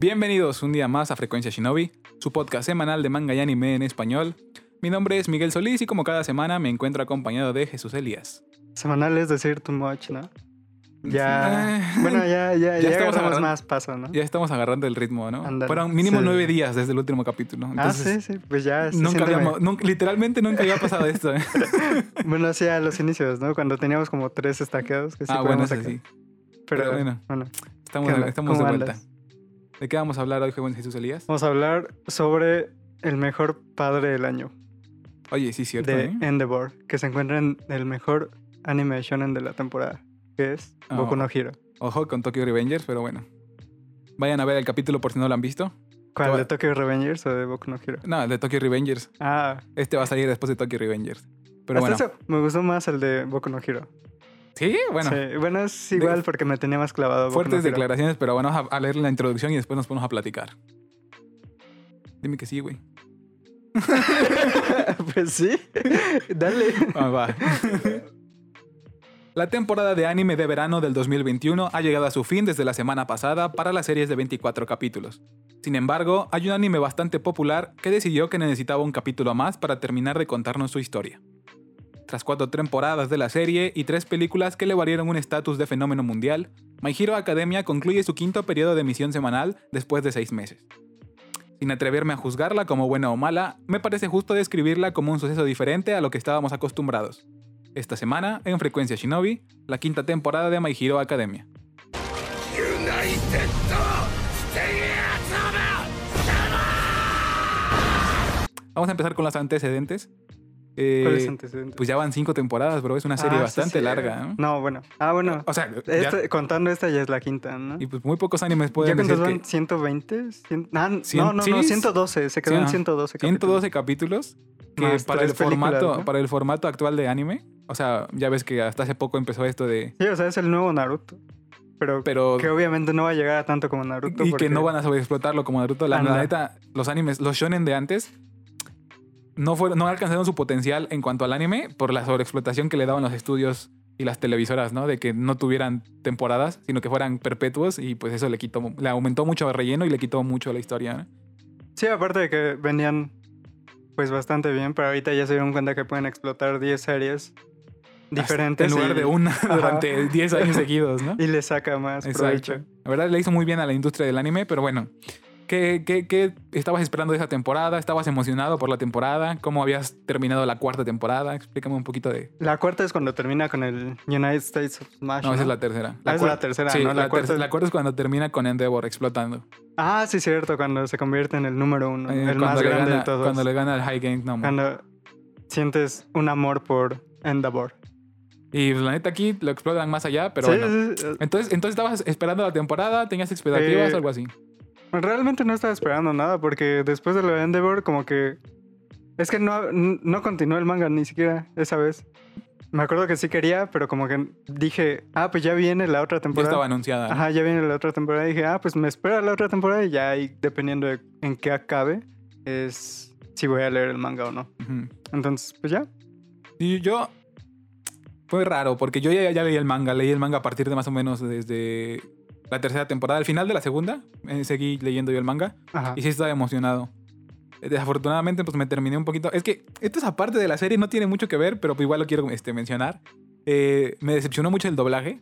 Bienvenidos un día más a Frecuencia Shinobi, su podcast semanal de manga y anime en español. Mi nombre es Miguel Solís y como cada semana me encuentro acompañado de Jesús Elías. Semanal es decir too much, ¿no? Ya. Bueno, ya, ya, ya, estamos agarramos agarrando- más paso, ¿no? Ya estamos agarrando el ritmo, ¿no? Fueron mínimo Sí. nueve días desde el último capítulo. ah, sí, sí, pues ya. Nunca habíamos, nunca- literalmente nunca había pasado esto. ¿eh? Bueno, sí, a los inicios, ¿no? Cuando teníamos como tres estaqueados que sí ah, bueno, eso sí. Pero, pero bueno. bueno, Estamos, estamos de ¿Cómo vuelta. andas? ¿De qué vamos a hablar hoy, joven Jesús Elías? vamos a hablar sobre el mejor padre del año Oye, sí, cierto. de ¿eh? Endeavor, que se encuentra en el mejor anime shonen de la temporada, que es Oh. Boku no Hero. Ojo con Tokyo Revengers, pero bueno. Vayan a ver el capítulo por si no lo han visto. ¿Cuál? ¿De Tokyo Revengers o de Boku no Hero? No, de Tokyo Revengers. Ah, Este va a salir después de Tokyo Revengers. Pero hasta bueno. eso me gustó más el de Boku no Hero. Sí, bueno. Sí, bueno, es igual porque me tenía más clavado. Fuertes declaraciones, pero bueno, vamos a, a leer la introducción y después nos ponemos a platicar. Dime que sí, güey. pues sí, dale. Ah, va. La temporada de anime de verano del 2021 ha llegado a su fin desde la semana pasada para las series de 24 capítulos. Sin embargo, hay un anime bastante popular que decidió que necesitaba un capítulo más para terminar de contarnos su historia. Tras cuatro temporadas de la serie y tres películas que le valieron un estatus de fenómeno mundial, My Hero Academia concluye su quinto periodo de emisión semanal después de seis meses. Sin atreverme a juzgarla como buena o mala, me parece justo describirla como un suceso diferente a lo que estábamos acostumbrados. Esta semana, en Frecuencia Shinobi, la quinta temporada de My Hero Academia. Vamos a empezar con los antecedentes. Eh, ¿Cuáles antecedentes? Pues ya van cinco temporadas, bro. Es una serie Ah, bastante sí. larga. ¿no? No, bueno. Ah, bueno. O sea, ya- Este- contando esta ya es la quinta, ¿no? y pues muy pocos animes ¿Ya pueden decir cuántos que van? ¿120? Cien- Ah, no, no, sí, no, es- 112. Se quedó sí, en ajá. 112 112 capítulos que Más para el, formato, ¿no? para el formato actual de anime. O sea, ya ves que hasta hace poco empezó esto de... Sí, o sea, es el nuevo Naruto. Pero, Pero... que obviamente no va a llegar a tanto como Naruto. Y porque- que no van a sobreexplotarlo como Naruto. La, la neta, los animes, los shonen de antes, no, fueron, no alcanzaron su potencial en cuanto al anime por la sobreexplotación que le daban los estudios y las televisoras, ¿no? De que no tuvieran temporadas, sino que fueran perpetuos y pues eso le quitó, le aumentó mucho el relleno y le quitó mucho la historia. ¿no? Sí, aparte de que venían pues bastante bien, pero ahorita ya se dieron cuenta que pueden explotar 10 series diferentes. En lugar y- de una durante 10 años seguidos, ¿no? Y le saca más Exacto. provecho. La verdad le hizo muy bien a la industria del anime, pero bueno. ¿Qué, qué, qué estabas esperando de esa temporada? ¿Estabas emocionado por la temporada? ¿Cómo habías terminado la cuarta temporada? Explícame un poquito de... La cuarta es cuando termina con el United States of Smash. No, esa es la tercera. Ah, esa es la tercera, sí, ¿no? La, La cuarta- la es cuando termina con Endeavor explotando. Ah, sí, cierto, cuando se convierte en el número uno, Eh, el más grande gana, de todos. Cuando le gana el High Game Number. Cuando sientes un amor por Endeavor. Y pues, la neta aquí lo explotan más allá, pero Sí, bueno. sí, sí. Entonces, entonces estabas esperando la temporada, tenías expectativas, Eh, algo así. Realmente no estaba esperando nada porque después de lo de Endeavor como que... Es que no, no continuó el manga ni siquiera esa vez. Me acuerdo que sí quería, pero como que dije, ah, pues ya viene la otra Ya temporada. estaba anunciada. ¿no? Ajá, ya viene la otra temporada. Y dije, ah, pues me espera la otra temporada y ya ahí, dependiendo de en qué acabe, es si voy a leer el manga o no. Ujú. Entonces, pues ya. Y yo. Fue raro, porque yo ya, ya leí el manga. Leí el manga a partir de más o menos desde la tercera temporada. Al final de la segunda, eh, seguí leyendo yo el manga. Ajá. Y sí estaba emocionado. Eh, Desafortunadamente, pues me terminé un poquito. Es que esto es aparte de la serie, no tiene mucho que ver, pero pues igual lo quiero este, mencionar. Eh, me decepcionó mucho el doblaje.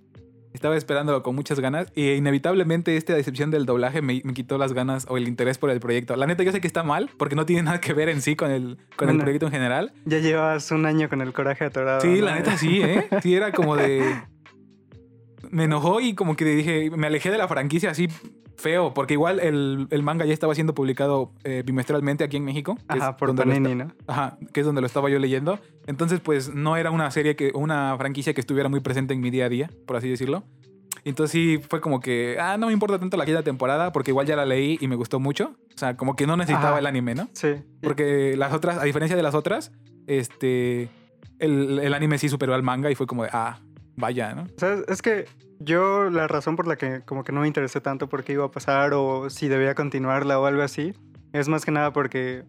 Estaba esperándolo con muchas ganas. Y inevitablemente esta decepción del doblaje me, me quitó las ganas o el interés por el proyecto. La neta, yo sé que está mal, porque no tiene nada que ver en sí con el, con el proyecto en general. Ya llevas un año con el coraje atorado. Sí, ¿no? la neta sí, ¿eh? Sí, era como de. Me enojó y como que dije, me alejé de la franquicia así feo, porque igual el, el manga ya estaba siendo publicado eh, bimestralmente aquí en México. que Ajá, es por Panini, ¿no? Ajá, que es donde lo estaba yo leyendo. Entonces, pues no era una serie que, una franquicia que estuviera muy presente en mi día a día, por así decirlo. Entonces sí fue como que, ah, no me importa tanto la quinta temporada, porque igual ya la leí y me gustó mucho. O sea, como que no necesitaba Ajá. el anime, ¿no? Sí. Porque las otras, a diferencia de las otras, este. El, el anime sí superó al manga y fue como de, ah, vaya, ¿no? O sea, es que yo la razón por la que como que no me interesé tanto por qué iba a pasar o si debía continuarla o algo así, es más que nada porque...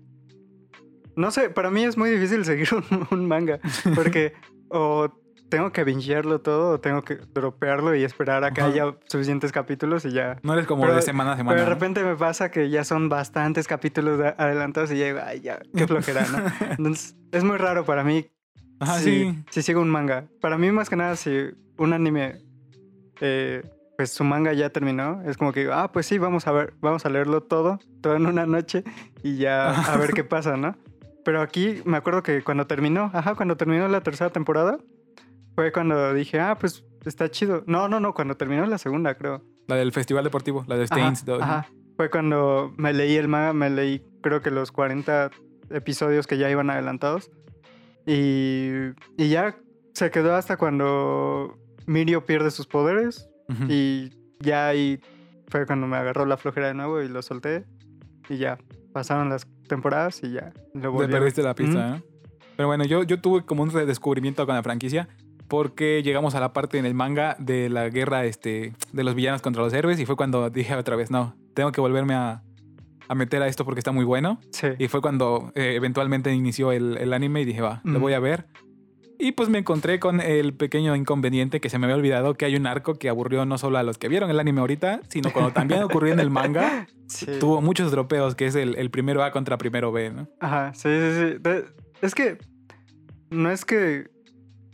No sé, para mí es muy difícil seguir un, un manga porque o tengo que bingearlo todo o tengo que dropearlo y esperar a que Ajá. haya suficientes capítulos y ya. No eres como Pero- de semana a semana. Pero de repente me pasa que ya son bastantes capítulos de- adelantados y ya digo, ay, ya, qué flojera, ¿no? Entonces, es muy raro para mí Ajá, si, sí. si sigo un manga. Para mí, más que nada, si un anime, eh, pues su manga ya terminó, es como que ah, pues sí, vamos a ver, vamos a leerlo todo, todo en una noche y ya a ver qué pasa, ¿no? Pero aquí me acuerdo que cuando terminó, ajá, cuando terminó la tercera temporada, fue cuando dije, ah, pues está chido. No, no, no, cuando terminó la segunda, creo. La del Festival Deportivo, la de Stains. Ajá, ajá. Fue cuando me leí el manga, me leí creo que los 40 episodios que ya iban adelantados. Y, y ya se quedó hasta cuando Mirio pierde sus poderes. Y ya ahí fue cuando me agarró la flojera de nuevo y lo solté. Y ya pasaron las temporadas y ya lo Te volví a ver. perdiste la pista, ¿no? Pero bueno, yo, yo tuve como un redescubrimiento con la franquicia porque llegamos a la parte en el manga de la guerra este, de los villanos contra los héroes y fue cuando dije otra vez, no, tengo que volverme a, a meter a esto porque está muy bueno. Sí. Y fue cuando eh, eventualmente inició el, el anime y dije, va, lo Ujú. voy a ver. Y pues me encontré con el pequeño inconveniente que se me había olvidado que hay un arco que aburrió no solo a los que vieron el anime ahorita, sino cuando también ocurrió en el manga, sí. tuvo muchos dropeos, que es el, el primero A contra primero B, ¿no? Ajá, sí, sí, sí. De- es que no es que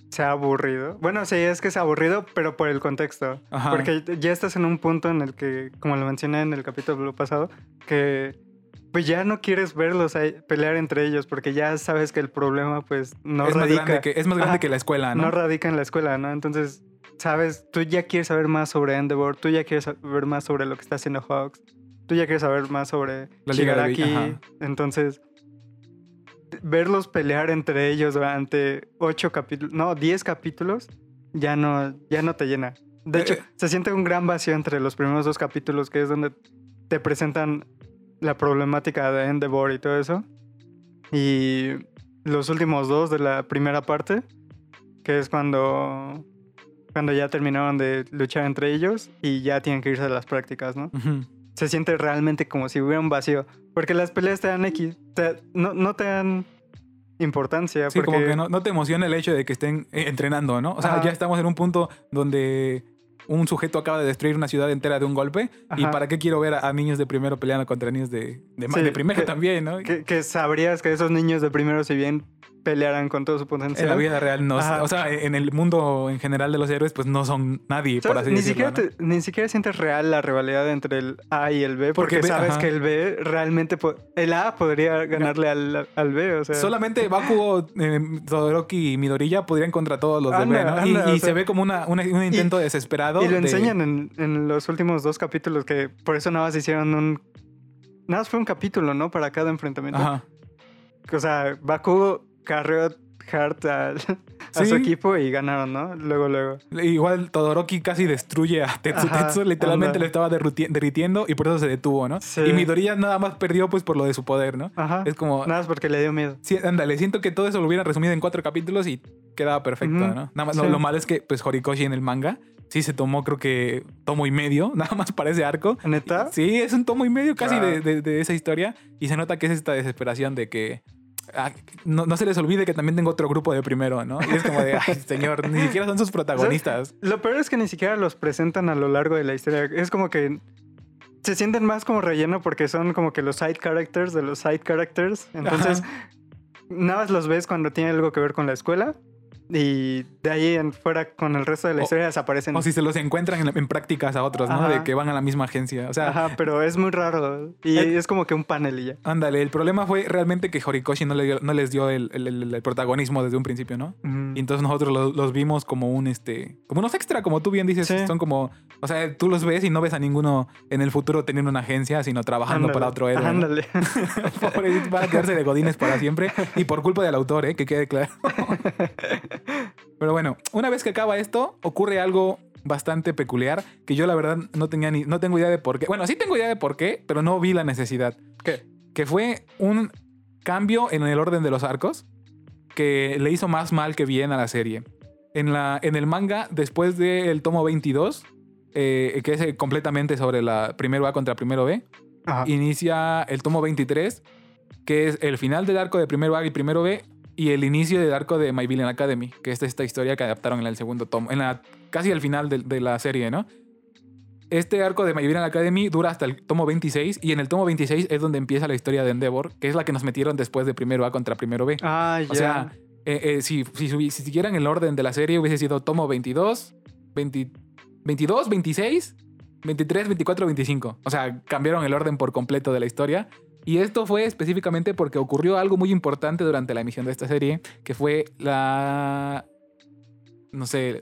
sea aburrido. Bueno, sí, es que es aburrido, pero por el contexto. Ajá. Porque ya estás en un punto en el que, como lo mencioné en el capítulo pasado, que pues ya no quieres verlos ahí pelear entre ellos porque ya sabes que el problema pues no es, más radica, grande que, es más grande que la escuela, no ¿no? radica en la escuela, ¿no? Entonces, sabes, tú ya quieres saber más sobre Endeavor, tú ya quieres saber más sobre lo que está haciendo Hawks, tú ya quieres saber más sobre La Liga de Shigaraki. ajá. Entonces, verlos pelear entre ellos durante ocho capítulos, no, diez capítulos, ya no, ya no te llena. De Eh, hecho, eh. se siente un gran vacío entre los primeros dos capítulos, que es donde te presentan la problemática de Endeavor y todo eso. Y los últimos dos de la primera parte, que es cuando, cuando ya terminaron de luchar entre ellos y ya tienen que irse a las prácticas, ¿no? Se siente realmente como si hubiera un vacío. Porque las peleas te dan X, te- no, no te dan importancia. Sí, porque, como que no, no te emociona el hecho de que estén eh, entrenando, ¿no? O sea, Ajá. ya estamos en un punto donde un sujeto acaba de destruir una ciudad entera de un golpe. ¿Y para qué quiero ver a, a niños de primero peleando contra niños de, de, ma- Sí, de primero que- también, ¿no? que, que sabrías que esos niños de primero, si bien pelearan con todo su potencial, En la vida real no, Ajá. o sea, en el mundo en general de los héroes, pues no son nadie, por así ni, decirlo. siquiera ¿no? te- ni siquiera sientes real la rivalidad entre el A y el B, porque, Porque B- sabes ajá. que el B realmente... El A podría ganarle al, al B, o sea... Solamente Bakugo, eh, Todoroki y Midoriya podrían contra todos los de Anda, B, ¿no? Y, anda, y o sea, se ve como una, una- un intento desesperado. Y lo de- enseñan en, en los últimos dos capítulos, que por eso nada más hicieron un... Nada más fue un capítulo, ¿no? Para cada enfrentamiento. Ajá. O sea, Bakugo carreó Hart al- a Sí. su equipo y ganaron, ¿no? Luego, luego. Igual Todoroki casi destruye a Tetsu. Ajá, Tetsu literalmente le estaba derritiendo y por eso se detuvo, ¿no? Sí. Y Midoriya nada más perdió pues por lo de su poder, ¿no? Ajá. Es como... Nada más porque le dio miedo. Sí, ándale, siento que todo eso lo hubiera resumido en cuatro capítulos y quedaba perfecto, ¿no? Nada más, sí. lo, lo malo es que pues Horikoshi en el manga sí se tomó creo que tomo y medio, nada más para ese arco. ¿Neta? Sí, es un tomo y medio casi Ah. de, de- de esa historia y se nota que es esta desesperación de que no, no se les olvide que también tengo otro grupo de primero, ¿no? Y es como de, ay, señor, ni siquiera son sus protagonistas. Lo peor es que ni siquiera los presentan a lo largo de la historia. Es como que se sienten más como relleno porque son como que los side characters de los side characters. Entonces, Ajá. nada más los ves cuando tiene algo que ver con la escuela. Y de ahí en fuera con el resto de la O- historia desaparecen. O si se los encuentran en, en prácticas a otros, ¿no? De que van a la misma agencia. O sea, Ajá, pero es muy raro. Y Eh, es como que un panel y ya. ándale, el problema fue realmente que Horikoshi no, le dio- no les dio el, el- protagonismo desde un principio, ¿no? Mm. Y entonces nosotros los, los vimos como un este como unos extra, como tú bien dices, Sí. son como, o sea, tú los ves y no ves a ninguno en el futuro teniendo una agencia, sino trabajando Ándale, para otro héroe. ¿no? Ándale. Pobre, van a quedarse de godines para siempre y por culpa del autor, ¿eh? que quede claro. Pero bueno, una vez que acaba esto, ocurre algo bastante peculiar que yo la verdad no tenía ni no tengo idea de por qué. Bueno, sí tengo idea de por qué, pero no vi la necesidad. ¿Qué? Que fue un cambio en el orden de los arcos que le hizo más mal que bien a la serie. En, la, en el manga, después del tomo 22, eh, que es eh, completamente sobre la primero A contra primero B, Ajá. inicia el tomo 23, que es el final del arco de primero A y primero B, y el inicio del arco de My Villain Academy, que es esta historia que adaptaron en el segundo tomo, en la, casi al final de, de la serie, ¿no? Este arco de My Villain Academy dura hasta el tomo 26 y en el tomo 26 es donde empieza la historia de Endeavor, que es la que nos metieron después de primero A contra primero B. Ah, ya. O sea, eh, eh, si, si, si siguieran el orden de la serie hubiese sido tomo 22, 20 22, 26, 23, 24, 25. O sea, cambiaron el orden por completo de la historia. Y esto fue específicamente porque ocurrió algo muy importante durante la emisión de esta serie, que fue la... No sé,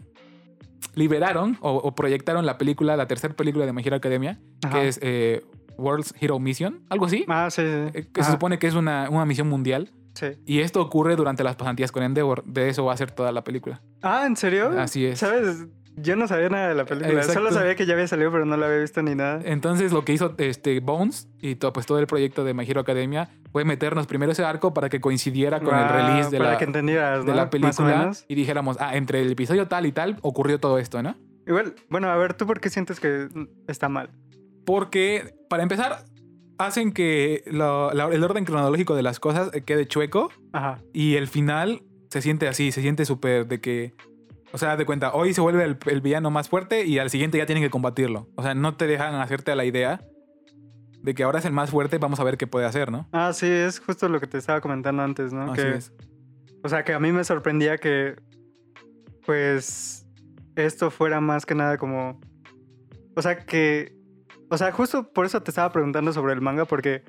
liberaron o, o proyectaron la película, la tercera película de My Hero Academia, Ajá. que es eh, World's Hero Mission, algo así. Ah, sí, sí. eh, que se supone que es una, una misión mundial. sí. Y esto ocurre durante las pasantías con Endeavor. De eso va a ser toda la película. Ah, ¿en serio? Así es. ¿Sabes? Yo no sabía nada de la película. Exacto. Solo sabía que ya había salido, pero no la había visto ni nada. Entonces lo que hizo este Bones y todo, pues, todo el proyecto de My Hero Academia fue meternos primero ese arco para que coincidiera con el Ah, release de para la, que entendieras, de ¿no? la Más o película y dijéramos, ah, entre el episodio tal y tal ocurrió todo esto, ¿no? Igual, bueno, a ver, ¿tú por qué sientes que está mal? Porque, para empezar, hacen que lo- la- el orden cronológico de las cosas quede chueco Ajá. y el final se siente así, se siente súper de que... O sea, de cuenta, hoy se vuelve el, el villano más fuerte y al siguiente ya tienen que combatirlo. O sea, no te dejan hacerte a la idea de que ahora es el más fuerte, vamos a ver qué puede hacer, ¿no? Ah, sí, es justo lo que te estaba comentando antes, ¿no? Así que, es. O sea, que a mí me sorprendía que, pues, esto fuera más que nada como... O sea, que... O sea, justo por eso te estaba preguntando sobre el manga, porque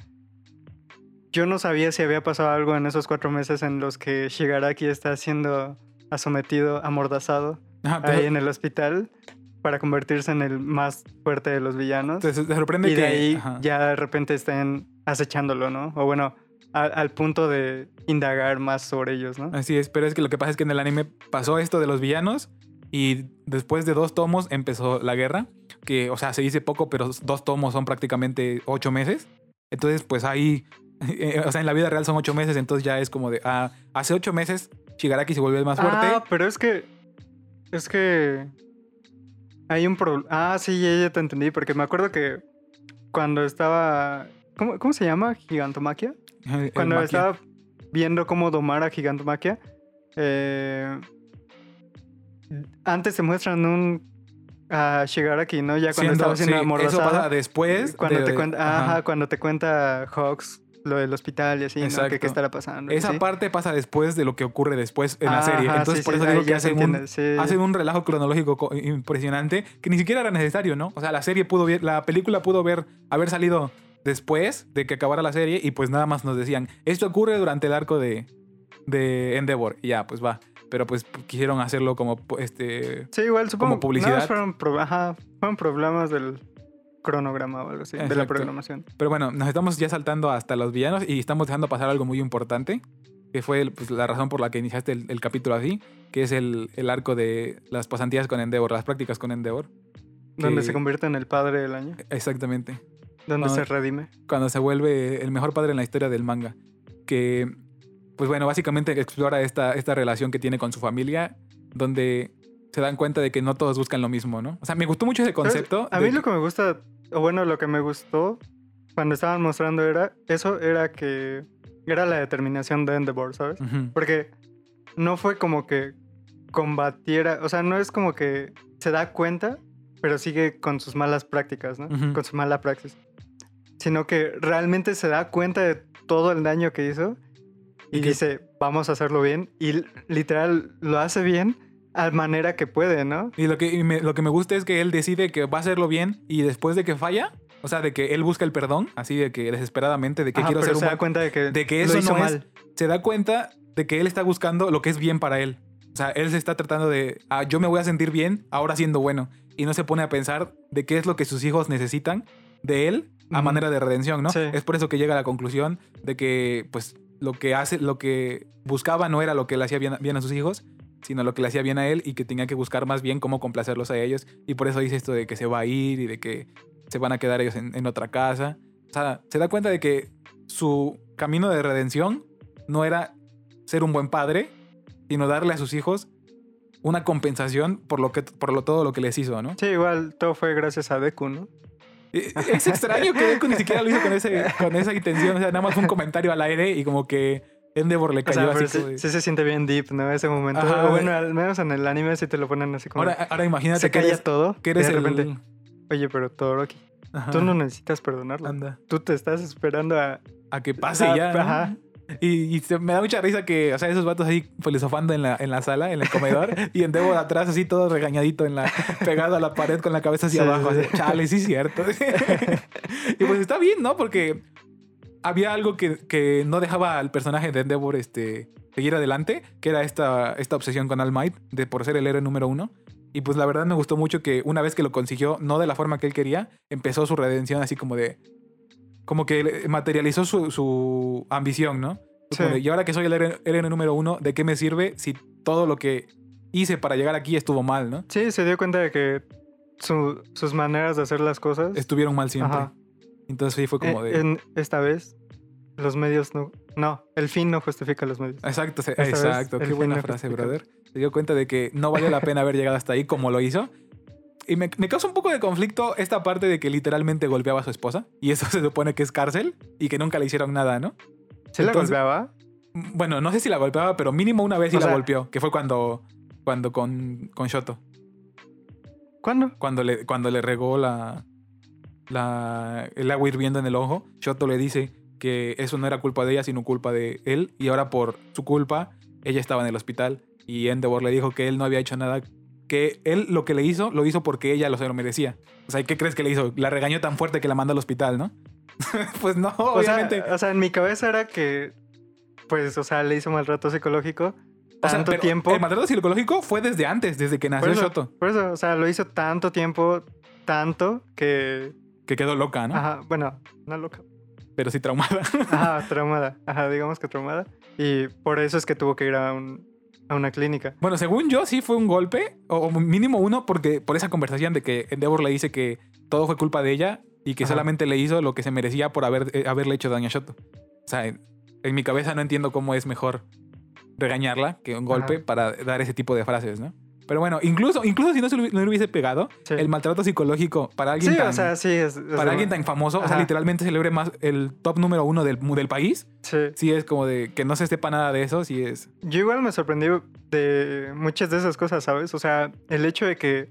yo no sabía si había pasado algo en esos cuatro meses en los que Shigaraki está siendo sometido, amordazado, Ajá, te, ahí en el hospital para convertirse en el más fuerte de los villanos. te- te sorprende y que... de ahí ajá. ya de repente estén acechándolo, ¿no? O bueno, a- al punto de indagar más sobre ellos, ¿no? Así es, pero es que lo que pasa es que en el anime pasó esto de los villanos y después de dos tomos empezó la guerra, que, o sea, se dice poco, pero dos tomos son prácticamente ocho meses. Entonces, pues ahí, eh, o sea, en la vida real son ocho meses, entonces ya es como de, ah, hace ocho meses Shigaraki se el más fuerte. Ah, pero es que. Es que. Hay un problema. Ah, sí, ya, ya te entendí, porque me acuerdo que cuando estaba. ¿Cómo, cómo se llama? Gigantomaquia. Cuando Maquia. estaba viendo cómo domar a Gigantomaquia. Eh, antes te muestran un. A Shigaraki, ¿no? Ya cuando Siendo- estaba siendo sí, eso pasa después. Cuando de- te cuenta, ajá. ajá, cuando te cuenta Hawks lo del hospital y así, ¿no? Exacto. qué estará pasando. Esa ¿sí? parte pasa después de lo que ocurre después en la serie. Ajá, Entonces, sí, por sí, eso ahí digo que hacen un, sí. hacen un relajo cronológico co- impresionante que ni siquiera era necesario, ¿no? O sea, la serie pudo ver, la película pudo ver, haber salido después de que acabara la serie y pues nada más nos decían, esto ocurre durante el arco de, de Endeavor. Y ya, pues va. Pero pues quisieron hacerlo como este... Sí, igual supongo. publicidad. fueron, pro- ajá, fueron problemas del cronograma o algo así, de la programación. Pero bueno, nos estamos ya saltando hasta los villanos y estamos dejando pasar algo muy importante, que fue pues, la razón por la que iniciaste el, el capítulo así, que es el, el arco de las pasantías con Endeavor, las prácticas con Endeavor. Donde que- se convierte en el padre del año. Exactamente. Donde se redime. Cuando se vuelve el mejor padre en la historia del manga. Que, pues bueno, básicamente explora esta, esta relación que tiene con su familia, donde se dan cuenta de que no todos buscan lo mismo, ¿no? O sea, me gustó mucho ese concepto. A de mí lo que- me gusta, o bueno, lo que me gustó cuando estaban mostrando era, eso era que era la determinación de Endeavor, ¿sabes? Porque no fue como que combatiera, o sea, no es como que se da cuenta, pero sigue con sus malas prácticas, ¿no? Con su mala praxis. Sino que realmente se da cuenta de todo el daño que hizo y, Y dice, vamos a hacerlo bien. Y literal lo hace bien a manera que puede, ¿no? Y lo que, y me, lo que me gusta es que él decide que va a hacerlo bien y después de que falla, o sea, de que él busca el perdón, así de que desesperadamente, de que Ajá, quiero pero ser se da cuenta de que, de que lo eso hizo no es- mal. se da cuenta de que él está buscando lo que es bien para él. O sea, él se está tratando de, ah, yo me voy a sentir bien ahora siendo bueno. Y no se pone a pensar de qué es lo que sus hijos necesitan de él a manera de redención, ¿no? Sí. Es por eso que llega a la conclusión de que, pues, lo que hace, lo que buscaba no era lo que le hacía bien, bien a sus hijos, sino lo que le hacía bien a él y que tenía que buscar más bien cómo complacerlos a ellos. Y por eso dice esto de que se va a ir y de que se van a quedar ellos en, en otra casa. O sea, se da cuenta de que su camino de redención no era ser un buen padre, sino darle a sus hijos una compensación por lo que por lo, todo lo que les hizo, ¿no? Sí, igual todo fue gracias a Deku, ¿no? Eh, Es extraño que Deku ni siquiera lo hizo con, ese, con esa intención, o sea, nada más fue un comentario al aire y como que Endeavor le O cayó sea, así sí, como de- sí se siente bien deep, ¿no? Ese momento. Ajá, O bueno, al menos en el anime sí te lo ponen así como... Ahora, ahora imagínate se que calla eres, todo. que eres de el... repente, oye, pero Todoroki, Ajá, tú no necesitas perdonarlo. Anda, Tú te estás esperando a... a que pase ya. ¿no? ajá. Y, y se- me da mucha risa que, o sea, esos vatos ahí filosofando en la, en la sala, en el comedor, y Endeavor atrás así todo regañadito, en la, pegado a la pared con la cabeza hacia Sí, abajo. sí, así, sí. Chale, sí cierto. y pues está bien, ¿no? Porque había algo que, que no dejaba al personaje de Endeavor este, seguir adelante, que era esta, esta obsesión con All Might, de por ser el héroe número uno. Y pues la verdad me gustó mucho que una vez que lo consiguió, no de la forma que él quería, empezó su redención así como de... Como que materializó su, su ambición, ¿no? Sí. de, y ahora que soy el héroe, héroe número uno, ¿de qué me sirve si todo lo que hice para llegar aquí estuvo mal, ¿no? Sí, se dio cuenta de que su- sus maneras de hacer las cosas... Estuvieron mal siempre. Ajá. Entonces sí fue como eh, de... en- esta vez, los medios no... No, el fin no justifica los medios. Exacto, se- Esta exacto. Qué buena no frase, justifica. brother. Se dio cuenta de que no vale la pena haber llegado hasta ahí como lo hizo. Y me, me causa un poco de conflicto esta parte de que literalmente golpeaba a su esposa. Y eso se supone que es cárcel y que nunca le hicieron nada, ¿no? ¿Sí la golpeaba? Bueno, no sé si la golpeaba, pero mínimo una vez sí O la sea- golpeó. Que fue cuando, cuando con, con Shoto. ¿Cuándo? Cuando le, cuando le regó la, la, el agua hirviendo en el ojo, Shoto le dice que eso no era culpa de ella, sino culpa de él. Y ahora por su culpa, ella estaba en el hospital. Y Endeavor le dijo que él no había hecho nada. Que él lo que le hizo, lo hizo porque ella lo se lo merecía. O sea, ¿qué crees que le hizo? La regañó tan fuerte que la mandó al hospital, ¿no? pues no, O sea, obviamente. o sea, en mi cabeza era que, pues, o sea, le hizo maltrato psicológico O sea, tanto tiempo. El maltrato psicológico fue desde antes, desde que por, nació eso, Shoto. por eso, o sea, lo hizo tanto tiempo, tanto que... Que quedó loca, ¿no? Ajá, bueno, no loca. Pero sí traumada. Ajá, traumada. Ajá, digamos que traumada. Y por eso es que tuvo que ir a, un, a una clínica. Bueno, según yo, sí fue un golpe, o mínimo uno, porque por esa conversación de que Endeavor le dice que todo fue culpa de ella y que Ajá. solamente le hizo lo que se merecía por haber, eh, haberle hecho daño a Shoto. O sea, en, en mi cabeza no entiendo cómo es mejor regañarla que un golpe Ajá. para dar ese tipo de frases, ¿no? Pero bueno, incluso, incluso si no se lo, hubi- no le hubiese pegado, Sí. el maltrato psicológico para alguien Sí, tan... o sea, sí. Es, es para alguien tan famoso, o sea, literalmente celebre más el top número uno del, del país, Sí. sí es como de que no se sepa nada de eso, sí es... Yo igual me sorprendí de muchas de esas cosas, ¿sabes? O sea, el hecho de que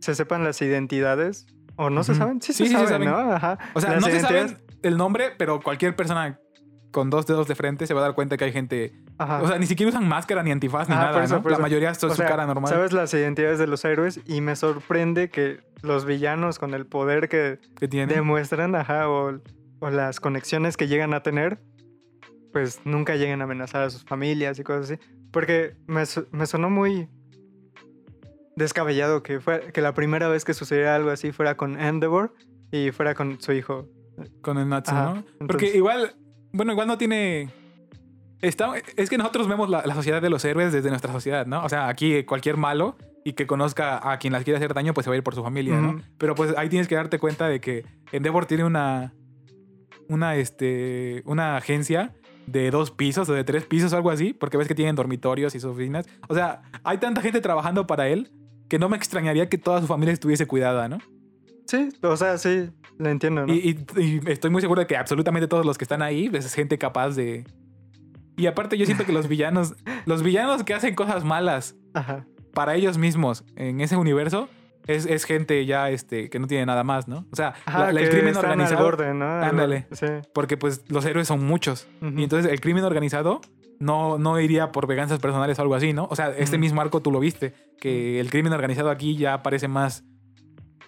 se sepan las identidades, o no se saben, sí, Sí, se sí se saben, saben. ¿no? Ajá. O sea, Las no se saben el nombre, pero cualquier persona con dos dedos de frente se va a dar cuenta que hay gente. Ajá. O sea, ni siquiera usan máscara ni antifaz ni Ajá, nada. por eso, ¿no? por La eso. mayoría es su sea, cara normal. Sabes las identidades de los héroes y me sorprende que los villanos con el poder que que tienen. demuestran, ajá, o, o las conexiones que llegan a tener, pues nunca lleguen a amenazar a sus familias y cosas así. Porque me, me sonó muy descabellado que, fue, que la primera vez que sucediera algo así fuera con Endeavor y fuera con su hijo. Con el Natsu, ¿no? Porque entonces- igual, bueno, igual no tiene. Está, es que nosotros vemos la, la sociedad de los héroes desde nuestra sociedad, ¿no? O sea, aquí cualquier malo y que conozca a quien las quiere hacer daño, pues se va a ir por su familia, ¿no? Pero pues ahí tienes que darte cuenta de que Endeavor tiene una. Una, este. Una agencia de dos pisos o de tres pisos o algo así, porque ves que tienen dormitorios y sus oficinas. O sea, hay tanta gente trabajando para él que no me extrañaría que toda su familia estuviese cuidada, ¿no? Sí, o sea, sí, lo entiendo, ¿no? Y, y- y estoy muy seguro de que absolutamente todos los que están ahí pues, es gente capaz de. Y aparte, yo siento que los villanos, los villanos que hacen cosas malas Ajá. para ellos mismos en ese universo, es, es gente ya este, que no tiene nada más, ¿no? O sea, Ajá, la- el crimen al organizado. borde, ¿no? Al Ándale. Sí. Porque pues los héroes son muchos. Ujú. Y entonces el crimen organizado no, no iría por venganzas personales o algo así, ¿no? O sea, este Ujú. mismo arco tú lo viste, que el crimen organizado aquí ya parece más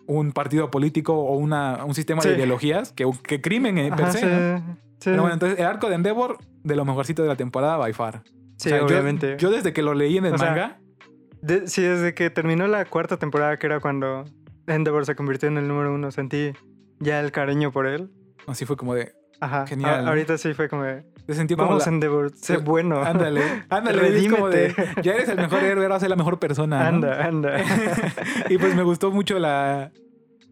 un partido político o una, un sistema de ideologías que, que crimen en per Ajá, se, sí, ¿no? sí. Pero bueno, entonces el arco de Endeavor, de lo mejorcito de la temporada, by far. Sí, O sea, yo- obviamente. Yo, desde que lo leí en el O sea, manga, De- sí, desde que terminó la cuarta temporada, que era cuando Endeavor se convirtió en el número uno, sentí ya el cariño por él. así fue como de. Ajá. Genial, ahorita sí fue como Se sintió como. vamos la- Endeavor, sé bueno. Ándale, ándale. Como de. Ya eres el mejor héroe, ahora sé la mejor persona. ¿no? Anda, anda. y pues me gustó mucho la,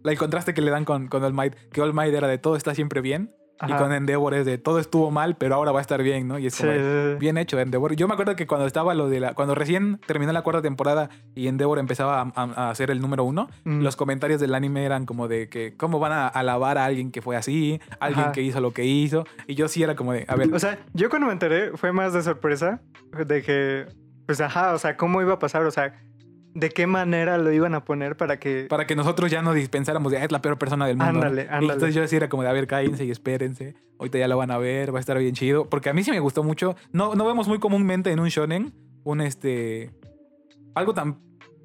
la- el contraste que le dan con, con All Might. Que All Might era de todo está siempre bien. Y Ajá. con Endeavor es de todo estuvo mal, pero ahora va a estar bien, ¿no? Y es Sí, como de, sí, sí. bien hecho Endeavor. Yo me acuerdo que cuando estaba lo de la. Cuando recién terminó la cuarta temporada y Endeavor empezaba a, a- a ser el número uno, Mm. los comentarios del anime eran como de que cómo van a alabar a alguien que fue así, alguien Ajá. que hizo lo que hizo. Y yo sí era como de, a ver, O sea, yo cuando me enteré fue más de sorpresa de que, pues ajá, o sea, cómo iba a pasar, o sea, de qué manera lo iban a poner para que... para que nosotros ya no dispensáramos de "Ah, es la peor persona del mundo. ¿no?". Ándale, Y ándale. entonces yo sí era como de, a ver, cállense y espérense. Ahorita ya lo van a ver, va a estar bien chido. Porque a mí sí me gustó mucho. No, no vemos muy comúnmente en un shonen un este. Algo tan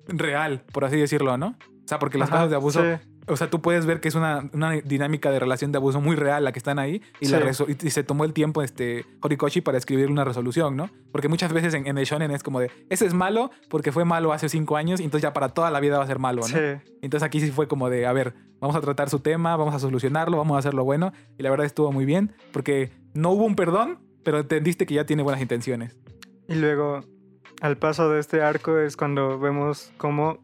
real, por así decirlo, ¿no? O sea, porque los Ajá, casos de abuso, sí. O sea, tú puedes ver que es una, una dinámica de relación de abuso muy real la que están ahí y, la Sí. resol- y- y se tomó el tiempo este Horikoshi para escribir una resolución, ¿no? Porque muchas veces en, en el shonen es como de, ese es malo porque fue malo hace cinco años y entonces ya para toda la vida va a ser malo, ¿no? Sí. Entonces aquí sí fue como de, a ver, vamos a tratar su tema, vamos a solucionarlo, vamos a hacerlo bueno. Y la verdad estuvo muy bien, porque no hubo un perdón, pero entendiste que ya tiene buenas intenciones. Y luego, al paso de este arco es cuando vemos cómo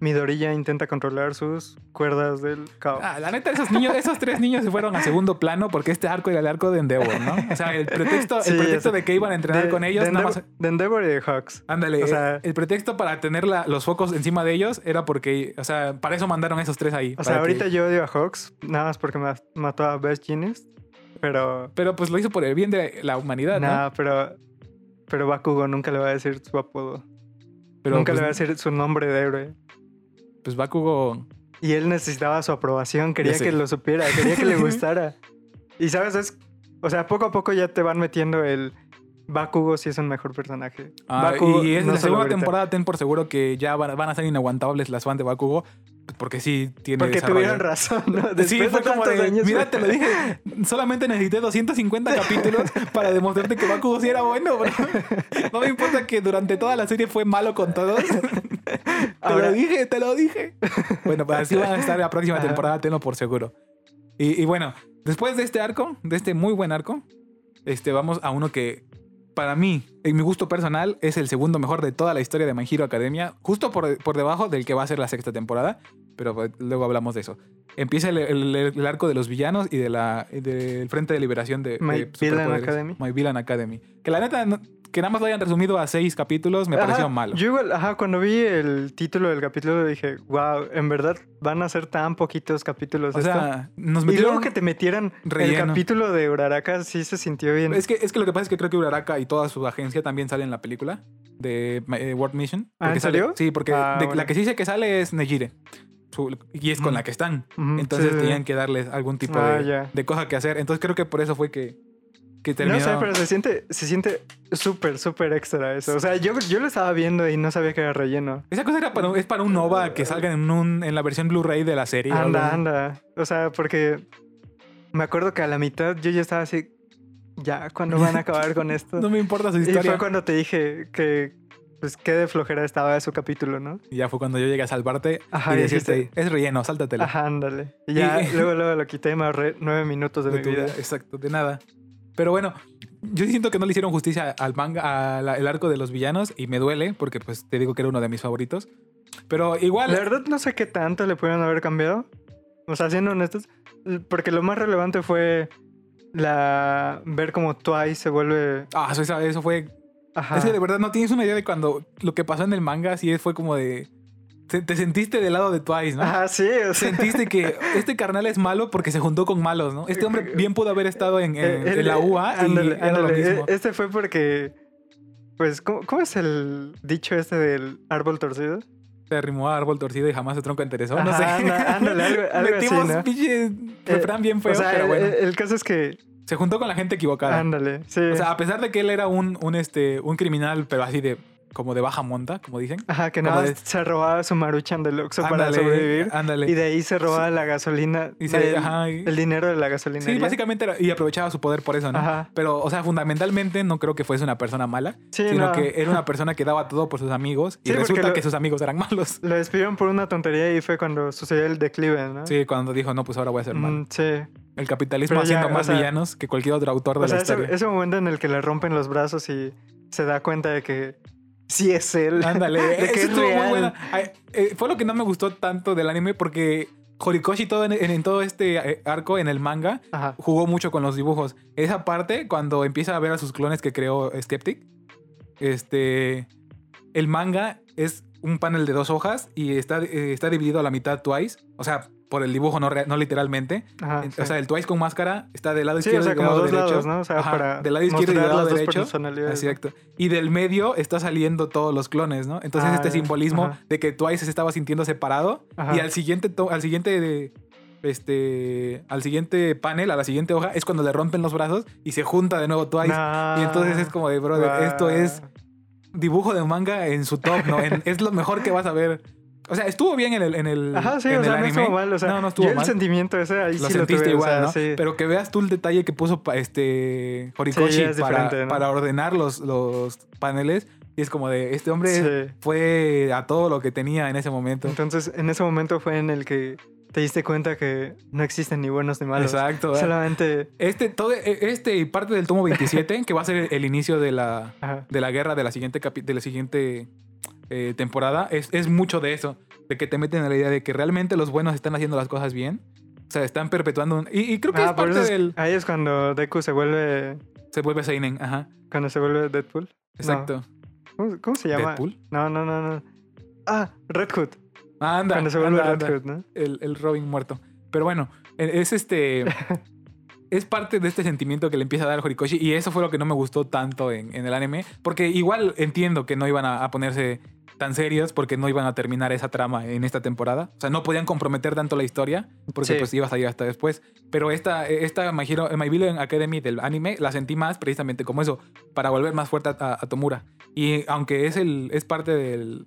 Midoriya intenta controlar sus cuerdas del caos. Ah, la neta, esos niños, esos tres niños se fueron a segundo plano porque este arco era el arco de Endeavor, ¿no? O sea, el pretexto, Sí, el pretexto de que iban a entrenar De- con ellos, de nada más. de Endeavor y de Hawks. Ándale, o sea- eh, el pretexto para tener la- los focos encima de ellos era porque, o sea, para eso mandaron a esos tres ahí. O sea, que- ahorita yo odio a Hawks, nada más porque me mató a Best Genius, pero... Pero pues lo hizo por el bien de la humanidad, ¿no? Nada, pero... Pero Bakugo nunca le va a decir su apodo. Pero nunca pues, le va a decir su nombre de héroe. Pues Bakugo Y él necesitaba su aprobación, quería que lo supiera, quería que le gustara. Y sabes, es, o sea, poco a poco ya te van metiendo el Bakugo si es un mejor personaje. Ah, Bakugo y es no la segunda temporada, ten por seguro que ya van, van a ser inaguantables las fans de Bakugo, porque sí tiene Porque desarrollo. tuvieron razón, ¿no? Después Sí, de fue como tantos de, años, mira, te lo dije, solamente necesité 250 capítulos para demostrarte que Bakugo sí era bueno, bro. No me importa que durante toda la serie fue malo con todos. Te lo dije, te lo dije. Bueno, pues así van a estar la próxima Ajá. temporada, tenlo por seguro. Y, y bueno, después de este arco, de este muy buen arco, este, vamos a uno que para mí, en mi gusto personal, es el segundo mejor de toda la historia de My Hero Academia, justo por, por debajo del que va a ser la sexta temporada, pero pues, luego hablamos de eso. Empieza el, el- el arco de los villanos y de la, del Frente de Liberación de, My de Villain. Academy. My Villain Academy. Que la neta, no- que nada más lo hayan resumido a seis capítulos, me Ajá, pareció malo. Yo igual, ajá, cuando vi el título del capítulo dije, wow, en verdad van a ser tan poquitos capítulos o esto?". sea, nos y metieron... luego que te metieran el capítulo de Uraraka sí se sintió bien. Es que, es que lo que pasa es que creo que Uraraka y toda su agencia también salen en la película de eh, World Mission. Ah, ¿en sale- serio? sí, porque Ah, de- bueno. la que sí sé que sale es Nejire. Y es con Mm. la que están. Entonces sí, tenían que darles algún tipo Ah, de, de cosa que hacer. Entonces creo que por eso fue que, que terminó. No sé, pero se siente, se siente súper, súper extra eso. O sea, yo, yo lo estaba viendo y no sabía que era relleno. Esa cosa era para, es para un Nova que salga en, un, en la versión Blu-ray de la serie. Anda, anda. O sea, porque me acuerdo que a la mitad yo ya estaba así, ya, ¿cuándo van a acabar con esto? No me importa su y historia. fue cuando te dije que, pues, qué de flojera estaba su capítulo, ¿no? Y ya fue cuando yo llegué a salvarte Ajá, y y dijiste- es relleno, sáltatelo. Ajá, ándale. Y ya, Y- luego, luego lo quité y me ahorré nueve minutos de, de mi vida. Exacto, de nada. Pero bueno, yo siento que no le hicieron justicia al manga, al arco de los villanos y me duele porque pues te digo que era uno de mis favoritos. Pero igual, La verdad no sé qué tanto le pudieron haber cambiado. O sea, siendo honestos, porque lo más relevante fue la ver cómo Twice se vuelve... ah, eso, eso- eso fue... Ajá. Es que de verdad no tienes una idea de cuando lo que pasó en el manga, sí fue como de... Te, te sentiste del lado de Twice, ¿no? Ajá, sí, o sea... Sentiste que este carnal es malo porque se juntó con malos, ¿no? Este hombre bien pudo haber estado en, en- Eh, en la UA y ándale, era lo mismo. E- Este fue porque... Pues, ¿cómo, cómo es el dicho este del árbol torcido? Se arrimó a árbol torcido y jamás su tronco enderezó. No sé. Anda- ándale, algo- algo así, Metimos ¿no? pinche refrán bien feo, o sea, pero bueno. el- el caso es que... se juntó con la gente equivocada. Ándale, sí. O sea, a pesar de que él era un, un, este, un criminal, pero así de como de baja monta, como dicen. Ajá, que nada de- más se robaba su maruchan del Oxxo para sobrevivir. Ándale. Y de ahí se robaba la gasolina. Y se- el, ajá, y- el dinero de la gasolina. Sí, básicamente era- y aprovechaba su poder por eso, ¿no? Ajá. Pero, o sea, fundamentalmente no creo que fuese una persona mala, Sí, sino no. que era una persona que daba todo por sus amigos y Sí, resulta lo- que sus amigos eran malos. Lo despidieron por una tontería y fue cuando sucedió el declive, ¿no? Sí, cuando dijo, no, pues ahora voy a ser malo. Mm, sí. El capitalismo Pero haciendo más sea- villanos que cualquier otro autor de O sea, la ese, historia. ese momento en el que le rompen los brazos y se da cuenta de que sí es él. Ándale, de que es estuvo muy buena. Ay, eh, fue lo que no me gustó tanto del anime porque Horikoshi todo en, en- en todo este eh, arco en el manga Ajá. jugó mucho con los dibujos. Esa parte, cuando empieza a ver a sus clones que creó Skeptic, este, el manga es un panel de dos hojas y está, eh, está dividido a la mitad Twice, o sea, por el dibujo, no, no literalmente. Ajá, En- sí. O sea, el Twice con máscara está del lado Sí, izquierdo o sea, y del lado dos derecho. lados, ¿no? O sea, Ajá, para del lado izquierdo y del lado derecho. Exacto. Y del medio está saliendo todos los clones, ¿no? Entonces Ah, este simbolismo ajá. de que Twice se estaba sintiendo separado y al siguiente al siguiente de- este al siguiente panel, a la siguiente hoja es cuando le rompen los brazos y se junta de nuevo Twice. Y entonces es como de, brother, Guau. esto es dibujo de manga en su top, ¿no? En- es lo mejor que vas a ver. O sea, estuvo bien en el, en el, Ajá, sí, en o el sea, no anime. estuvo mal. O sea, no, no estuvo yo el mal. sentimiento ese ahí Lo sí lo sentiste tuve, o igual, sea, ¿no? sí. Pero que veas tú el detalle que puso este Horikoshi es para, ¿no? ordenar los, los paneles. Y es como de, este hombre fue a todo lo que tenía en ese momento. Entonces, en ese momento fue en el que te diste cuenta que no existen ni buenos ni malos. Exacto. Solamente. Este, todo, este y parte del tomo 27, que va a ser el inicio de la, Ajá. de la guerra de la siguiente, capi- de la siguiente eh, temporada, es, es mucho de eso. De que te meten en la idea de que realmente los buenos están haciendo las cosas bien. O sea, están perpetuando un... Y, y creo que Ah, es parte eso es- del... Ahí es cuando Deku se vuelve. Se vuelve Seinen, ajá. Cuando se vuelve Deadpool. Exacto. ¿Cómo, cómo se llama? ¿Deadpool? No, no, no, no. Ah, Red Hood. Ah, anda, cuando se vuelve anda, Red anda. Hood, ¿no? el, el Robin muerto. Pero bueno, e- es este. es parte de este sentimiento que le empieza a dar Horikoshi. Y eso fue lo que no me gustó tanto en, en el anime. Porque igual entiendo que no iban a, a ponerse tan serios porque no iban a terminar esa trama en esta temporada. O sea, no podían comprometer tanto la historia porque Sí. pues iba a salir hasta después. Pero esta, esta My, Hero- My Villain Academy del anime la sentí más precisamente como eso, para volver más fuerte a, a Tomura. Y aunque es, el, es parte del,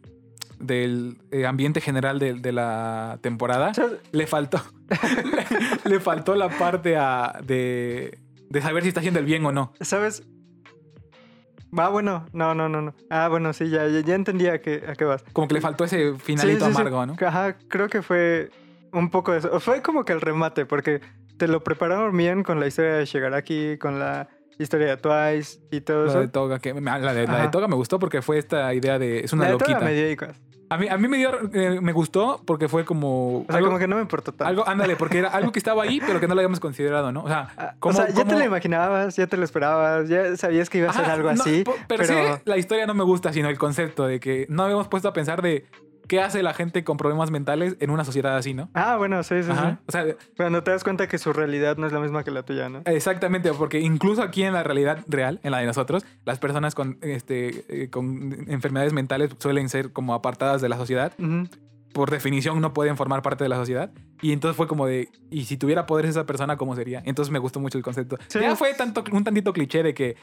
del eh, ambiente general de, de la temporada, le faltó. le faltó la parte a- de, de saber si está haciendo el bien o no. ¿Sabes? Ah, bueno, no, no, no, no. Ah, bueno, sí, ya, ya, ya entendí a qué, a qué vas. Como que le faltó ese finalito Sí, sí, sí. amargo, ¿no? Ajá, creo que fue un poco eso. Fue como que el remate, porque te lo prepararon bien con la historia de Shigaraki, con la historia de Twice y todo La eso. de Toga, que, la, de, la de. Toga me gustó porque fue esta idea de. Es una La de Toga me dio. A mí, a mí me, dio, eh, me gustó porque fue como. O sea, algo, como que no me importó tanto. algo, ándale, porque era algo que estaba ahí, pero que no lo habíamos considerado, ¿no? O sea, Ah, ¿cómo- o sea, ya cómo- te lo imaginabas, ya te lo esperabas, ya sabías que iba a ser algo no, así. pero, pero- sí, la historia no me gusta, sino el concepto de que no habíamos puesto a pensar de qué hace la gente con problemas mentales en una sociedad así, ¿no? Ah, bueno, sí, sí, Ajá. sí. O sea, Cuando te das cuenta que su realidad no es la misma que la tuya, ¿no? exactamente, porque incluso aquí en la realidad real, en la de nosotros, las personas con, este, eh, con enfermedades mentales suelen ser como apartadas de la sociedad. Por definición no pueden formar parte de la sociedad. Y entonces fue como de, ¿y si tuviera poderes esa persona, cómo sería? Entonces me gustó mucho el concepto. Sí. Ya fue tanto, un tantito cliché de que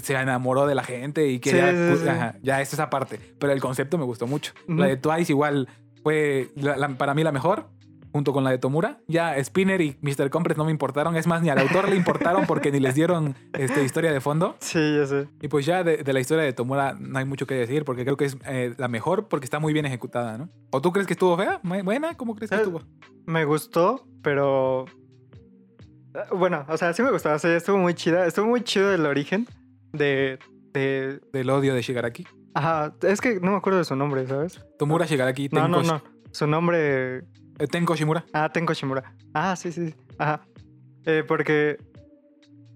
se enamoró de la gente y que Sí, ya, sí, pues, sí. ajá, ya es esa parte. Pero el concepto me gustó mucho. La de Twice igual fue la- la- para mí la mejor, junto con la de Tomura. Ya Spinner y Mr. Compress no me importaron. Es más, ni al autor le importaron porque ni les dieron este, historia de fondo. Sí, ya sé. Y pues ya de, de la historia de Tomura no hay mucho que decir porque creo que es eh, la mejor porque está muy bien ejecutada, ¿no? ¿O tú crees que estuvo fea? ¿Muy ¿Buena? ¿Cómo crees que ¿Sabes? estuvo? Me gustó, pero. Ah, Bueno, o sea, sí me gustó. O sea, estuvo muy chida. Estuvo muy chido el origen de. de... Del odio de Shigaraki. Ajá, es que no me acuerdo de su nombre, ¿sabes? Tomura Shigaraki No, Tenko, no, no. Su nombre. eh, Tenko Shimura. Ah, Tenko Shimura. Ah, sí, sí. sí. Ajá. Eh, porque.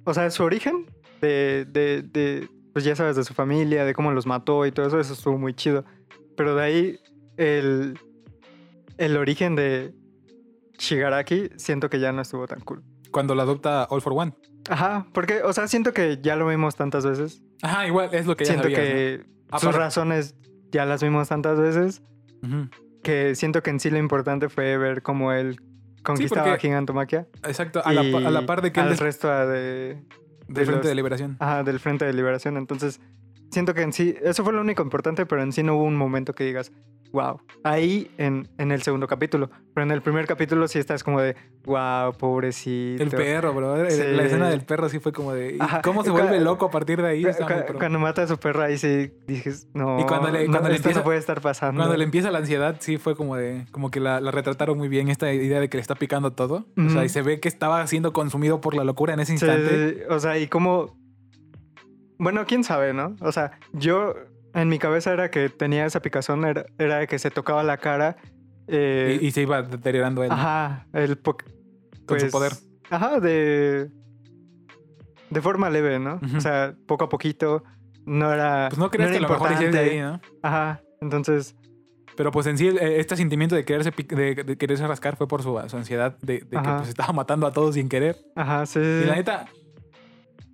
O sea, su origen de, de, de. Pues ya sabes, de su familia, de cómo los mató y todo eso, eso estuvo muy chido. Pero de ahí, el. El origen de Shigaraki, siento que ya no estuvo tan cool. Cuando la adopta All for One. Ajá, porque, o sea, siento que ya lo vimos tantas veces. Ajá, igual es lo que ya siento sabías, que ¿no? sus razones ya las vimos tantas veces. Ujú. Que siento que en sí lo importante fue ver cómo él conquistaba porque- a Gigantomaquia. Exacto, a la, a la par de que él al des- resto de, del Frente los- de Liberación. ajá, del Frente de Liberación. Entonces, siento que en sí, eso fue lo único importante, pero en sí no hubo un momento que digas, wow. Ahí en, en el segundo capítulo. Pero en el primer capítulo sí estás como de, wow, pobrecito. El perro, bro. Sí. La escena del perro sí fue como de. ¿y Ajá, ¿Cómo se vuelve loco a partir de ahí? Cu- cu- cuando mata a su perro ahí sí dices, no, Y cuando le- no, cuando le esto empieza- no puede estar pasando. Cuando le empieza la ansiedad, sí fue como de. Como que la, la retrataron muy bien, esta idea de que le está picando todo. O sea, y se ve que estaba siendo consumido por la locura en ese instante. sí. O sea, y como... Bueno, quién sabe, ¿no? O sea, yo en mi cabeza era que tenía esa picazón, era, era que se tocaba la cara eh, Y, y se iba deteriorando él ajá, el po- con su pues, poder. Ajá, de. De forma leve, ¿no? O sea, poco a poquito. No era. Pues no crees que a lo mejor de importante. ahí, ¿no? Ajá. Entonces. Pero pues en sí, el- este sentimiento de quererse, de, de quererse rascar fue por su, su ansiedad de, de que pues, estaba matando a todos sin querer. Ajá, sí. Y la neta,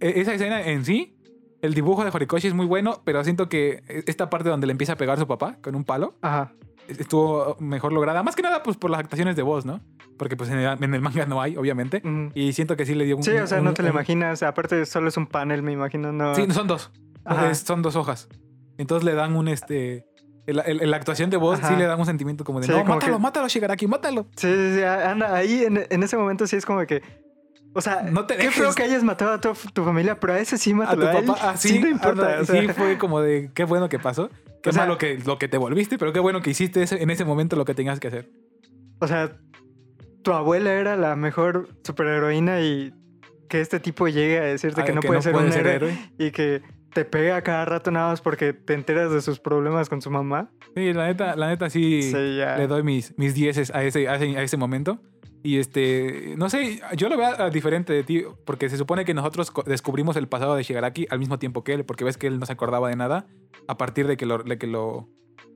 e- esa escena en sí, el dibujo de Horikoshi es muy bueno, pero siento que e, esta parte donde le empieza a pegar a su papá con un palo Ajá. estuvo mejor lograda. Más que nada, pues por las actuaciones de voz, ¿no? Porque pues en el, en el manga no hay, obviamente. Y siento que sí le dio un... Sí, o sea, un- no te lo un- imaginas. Aparte, solo es un panel, me imagino. No. Sí, son dos. Ajá. Son dos hojas. Entonces le dan un este. el- el- la actuación de voz sí le dan un sentimiento como de Sí, no, como mátalo, que- mátalo, Shigaraki, mátalo. Sí, sí, sí, anda, ahí en, en ese momento sí es como que. O sea, No te qué dejes. feo que hayas matado a tu, tu familia, pero a ese sí A tu mátalo. a él papá, así, sí no importa. anda, o sea, sí fue como de qué bueno que pasó. Qué O sea- malo que lo que te volviste, pero qué bueno que hiciste ese- en ese momento lo que tenías que hacer. O sea, tu abuela era la mejor superheroína y que este tipo llegue a decirte Ah, que no puede ser puede un héroe, y que te pega cada rato nada más porque te enteras de sus problemas con su mamá. Sí, la neta, la neta sí, Sí, le doy mis, mis dieces a ese, a, ese, a ese momento. Y este, no sé, yo lo veo diferente de ti, porque se supone que nosotros descubrimos el pasado de Shigaraki al mismo tiempo que él, porque ves que él no se acordaba de nada a partir de que lo, de que lo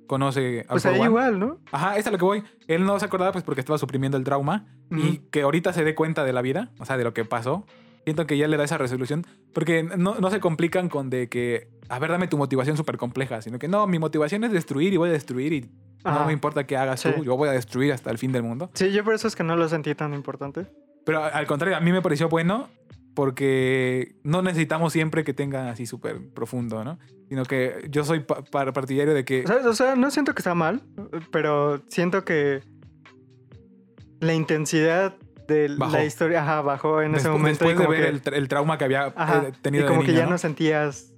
conoce Pues ahí igual, ¿no? Ajá, es a lo que voy. Él no se acordaba pues porque estaba suprimiendo el trauma y que ahorita se dé cuenta de la vida, o sea, de lo que pasó. Siento que ya le da esa resolución porque no, no se complican con de que, a ver, dame tu motivación súper compleja, sino que no, mi motivación es destruir y voy a destruir y no me importa qué hagas Sí. tú, yo voy a destruir hasta el fin del mundo. Sí, yo por eso es que no lo sentí tan importante. Pero al contrario, a mí me pareció bueno porque no necesitamos siempre que tenga así súper profundo, ¿no? Sino que yo soy pa- pa- partidario de que... ¿Sabes? O sea, no siento que está mal, pero siento que la intensidad de Bajó. la historia ajá, bajó en ese momento. después y como de ver que, el, tra- el trauma que había ajá, eh, tenido y como de que ya ¿no? no sentías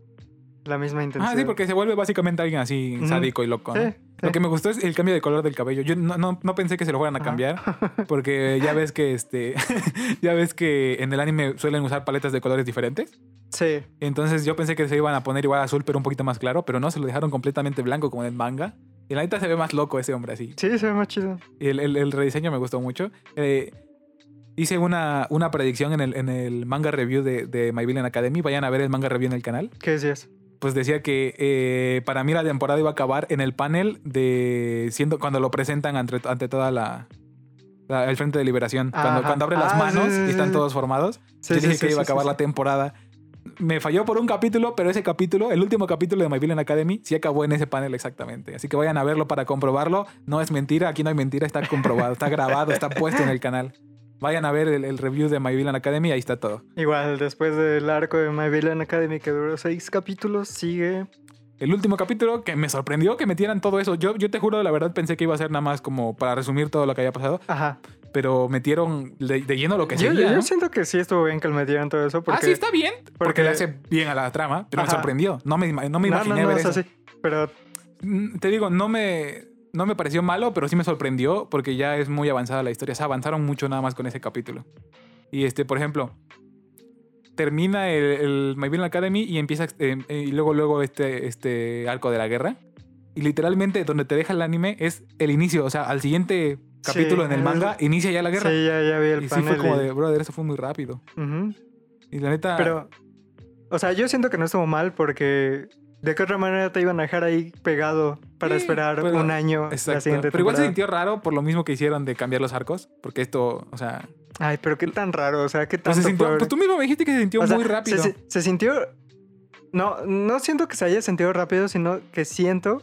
la misma intensidad. Ah, sí, porque se vuelve básicamente alguien así Ujú. sádico y loco. ¿no? Sí, Lo que me gustó es el cambio de color del cabello. Yo no, no, no pensé que se lo fueran a Ajá. cambiar, porque ya ves que este, ya ves que en el anime suelen usar paletas de colores diferentes. Sí. Entonces yo pensé que se iban a poner igual azul, pero un poquito más claro, pero no, se lo dejaron completamente blanco como en el manga. Y la neta se ve más loco ese hombre así. Sí, se ve más chido. Y el, el- el rediseño me gustó mucho. Eh, hice una, una predicción en el, en el manga review de, de My Villain Academy. Vayan a ver el manga review en el canal. ¿Qué decías? Pues decía que eh, para mí la temporada iba a acabar en el panel de siendo cuando lo presentan ante, ante toda la, la- el frente de liberación. Cuando, Ajá. cuando abre las Ah, manos sí, sí, y están todos formados. Sí, yo sí, dije que iba a acabar la temporada. Me falló por un capítulo pero ese capítulo el último capítulo de My Villain Academy sí acabó en ese panel exactamente. Así que vayan a verlo para comprobarlo. No es mentira aquí no hay mentira está comprobado está grabado está puesto en el canal vayan a ver el, el review de My Villain Academy ahí está todo Igual, después del arco de My Villain Academy que duró seis capítulos, sigue. El último capítulo que me sorprendió que metieran todo eso. Yo, yo te juro, la verdad pensé que iba a ser nada más como para resumir todo lo que había pasado, Ajá. pero metieron de, de lleno lo que Yo, seguía. yo ¿no? siento que sí estuvo bien que me dieran todo eso. Porque... Ah, sí, está bien. Porque, porque- le hace bien a la trama, pero me sorprendió. No me, no me imaginé no, no, ver o sea, eso. sí. Pero Mm, Te digo, no me, no me pareció malo, pero sí me sorprendió porque ya es muy avanzada la historia. O sea, avanzaron mucho nada más con ese capítulo. Y este, por ejemplo, termina el, el My Villain Academy y empieza eh, y luego luego este, este arco de la guerra. Y literalmente donde te deja el anime es el inicio. O sea, al siguiente capítulo en el el- manga inicia ya la guerra. sí, ya, ya vi el y sí panel. fue como de, brother, eso fue muy rápido. Ujú. Y la neta... Pero, o sea, yo siento que no estuvo mal porque de qué otra manera te iban a dejar ahí pegado para Sí, esperar pero- un año la Exacto. siguiente Pero igual se temporada. sintió raro por lo mismo que hicieron de cambiar los arcos. Porque esto, o sea... Ay, pero qué tan raro, o sea, qué Pues, tanto se sintió- pues tú mismo me dijiste que se sintió O sea, muy rápido. Se sintió. No, no siento que se haya sentido rápido, sino que siento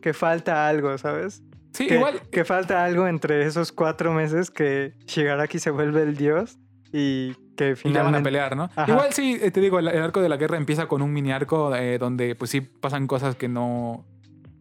que falta algo, ¿sabes? Sí, que, igual. que falta algo entre esos cuatro meses que Shigaraki se vuelve el dios y que Y ya van a finalmente. pelear, ¿no? Ajá. Igual sí, eh, te digo, el, el arco de la guerra empieza con un mini arco eh, donde pues sí pasan cosas que no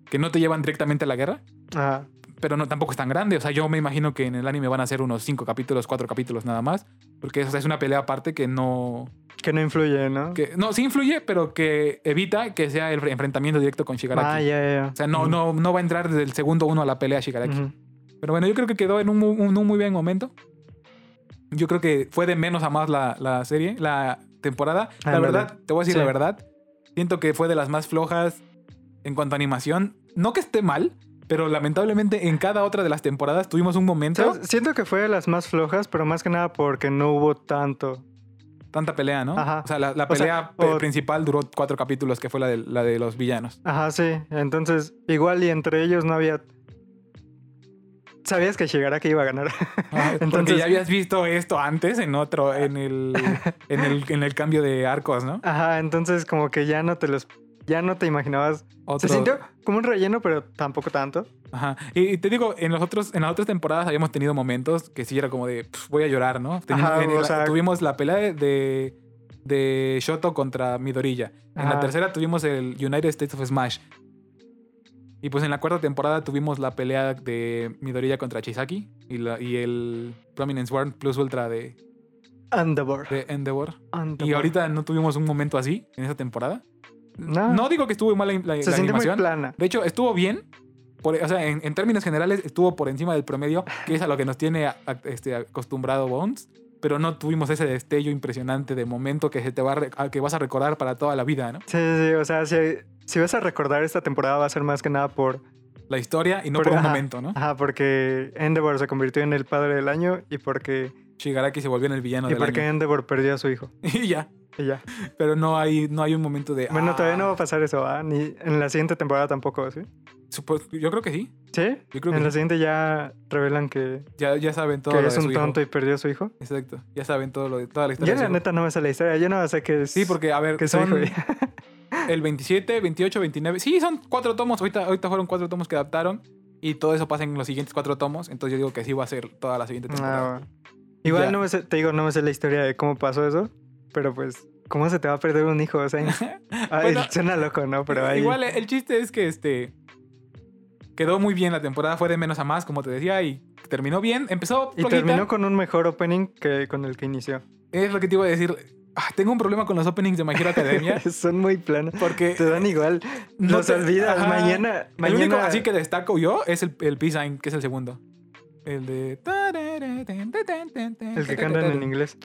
que no te llevan directamente a la guerra, Ajá. pero no tampoco es tan grande. O sea, yo me imagino que en el anime van a ser unos cinco capítulos, cuatro capítulos nada más, porque o sea, es una pelea aparte que no Que no influye, ¿no? que no sí influye, pero que evita que sea el enfrentamiento directo con Shigaraki. ah, ya, ya, ya. O sea, no, no, no va a entrar desde el segundo uno a la pelea Shigaraki. Pero bueno, yo creo que quedó en un, un- un muy buen momento. Yo creo que fue de menos a más la, la serie, la temporada. La verdad, te voy a decir Sí. la verdad. Siento que fue de las más flojas en cuanto a animación. No que esté mal, Pero lamentablemente en cada otra de las temporadas tuvimos un momento. Siento que fue de las más flojas, pero más que nada porque no hubo tanto. tanta pelea, ¿no? Ajá. O sea, la, la O sea, pelea pe- o- principal duró cuatro capítulos, que fue la de, la de los villanos. Ajá, sí. Entonces, igual y entre ellos no había. Sabías que Shigaraki iba a ganar. Ajá, Porque Entonces- ya habías visto esto antes en otro, en el, en el, en el cambio de arcos, ¿no? Ajá, entonces como que ya no te los. Ya no te imaginabas. Otro- Se sintió como un relleno, pero tampoco tanto. Ajá. Y, te digo, en, los otros, en las otras temporadas habíamos tenido momentos que sí era como de, "Pf, voy a llorar, ¿no? Teníamos- Ajá, en o la- sea- tuvimos la pelea de, de, de Shoto contra Midorilla. En la tercera tuvimos el United States of Smash. Y pues en la cuarta temporada tuvimos la pelea de Midorilla contra Chisaki y, la, y el Prominence War Plus Ultra de, Endeavor. de Endeavor. Endeavor. Y ahorita no tuvimos un momento así en esa temporada. No. No digo que estuvo mal la, la- Se la sintió muy animación. plana. De hecho, estuvo bien. por- o sea, en, en términos generales, estuvo por encima del promedio, que es a lo que nos tiene a- a- este, acostumbrado Bones. Pero no tuvimos ese destello impresionante de momento que, se te va a que vas a recordar para toda la vida, ¿no? Sí, sí, sí. O sea, si, si vas a recordar esta temporada va a ser más que nada por... La historia y no Pero, por un ajá. momento, ¿no? Ajá, porque Endeavor se convirtió en el padre del año y porque, Shigaraki se volvió en el villano y del porque año. Endeavor perdió a su hijo. Y ya. Y ya. Pero no hay, no hay un momento de. Bueno, ah, todavía no va a pasar eso, ¿ah? Ni en la siguiente temporada tampoco, ¿sí? supo- Yo creo que sí. ¿Sí? Yo creo que en la siguiente ya revelan que, Ya, ya saben todo que lo es de su un hijo. tonto y perdió a su hijo. Exacto. Ya saben todo lo de toda la Yo historia. de la neta no me sé la historia, yo no sé que es... Sí, porque, a ver, que su hijo. El 27, 28, 29. Sí, son cuatro tomos. Ahorita, ahorita fueron cuatro tomos que adaptaron. Y todo eso pasa en los siguientes cuatro tomos. Entonces yo digo que sí va a ser toda la siguiente temporada. Ah. Igual Ya. no me sé, te digo, no me sé la historia de cómo pasó eso, pero pues, ¿cómo se te va a perder un hijo? O sea, ay, Bueno, suena loco, ¿no? Pero ahí... Igual el chiste es que este quedó muy bien la temporada, fue de menos a más, como te decía, y terminó bien. Empezó Y flojita. terminó con un mejor opening que con el que inició. Es lo que te iba a decir. Ah, tengo un problema con los openings de My Hero Academia Son muy planos. porque Te dan igual. No Los te- olvidas. ajá. Mañana. el mañana único así que destaco yo es el, el P-Sign, que es el segundo. El de... El que cantan en inglés.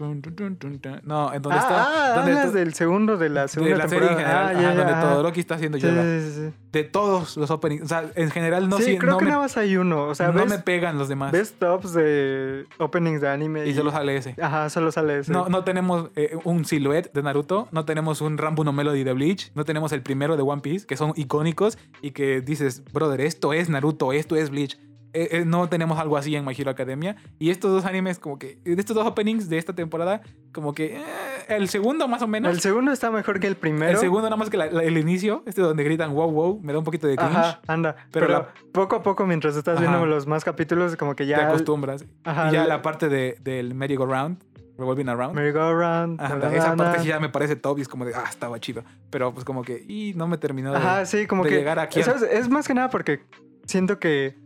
No, en donde ah, está... ah, donde del segundo de la de segunda la serie en temporada. general, Ah, ya, ya, donde ajá. Todoroki está haciendo yoga. sí, sí, sí. De todos los openings. O sea, en general no, Sí, creo no que me, nada más hay uno. O sea, no ves, me pegan los demás. ves tops de openings de anime Y solo sale ese. Ajá, solo sale ese. No, no tenemos eh, un silhouette de Naruto, no tenemos un Rambo no Melody de Bleach, no tenemos el primero de One Piece, que son icónicos y que dices, brother, esto es Naruto, esto es Bleach. Eh, eh, no tenemos algo así en My Hero Academia. Y estos dos animes, como que, de estos dos openings de esta temporada, como que eh, el segundo más o menos. El segundo está mejor que el primero. El segundo nada más que la- la- el inicio, este donde gritan wow wow, me da un poquito de cringe. Ajá, anda. Pero Pero, la- poco a poco, mientras estás viendo Ajá. los más capítulos, como que Te ya. acostumbras. Ajá, y ya la parte de, del merry-go-round, revolving around. Merry-go-round. Ajá, ta, ta, esa ta, parte sí ya me parece top y es como de, ah, estaba chido. Pero pues como que, y no me terminó de... Ajá, sí, como de que. llegar aquí ¿sabes? Es más que nada porque siento que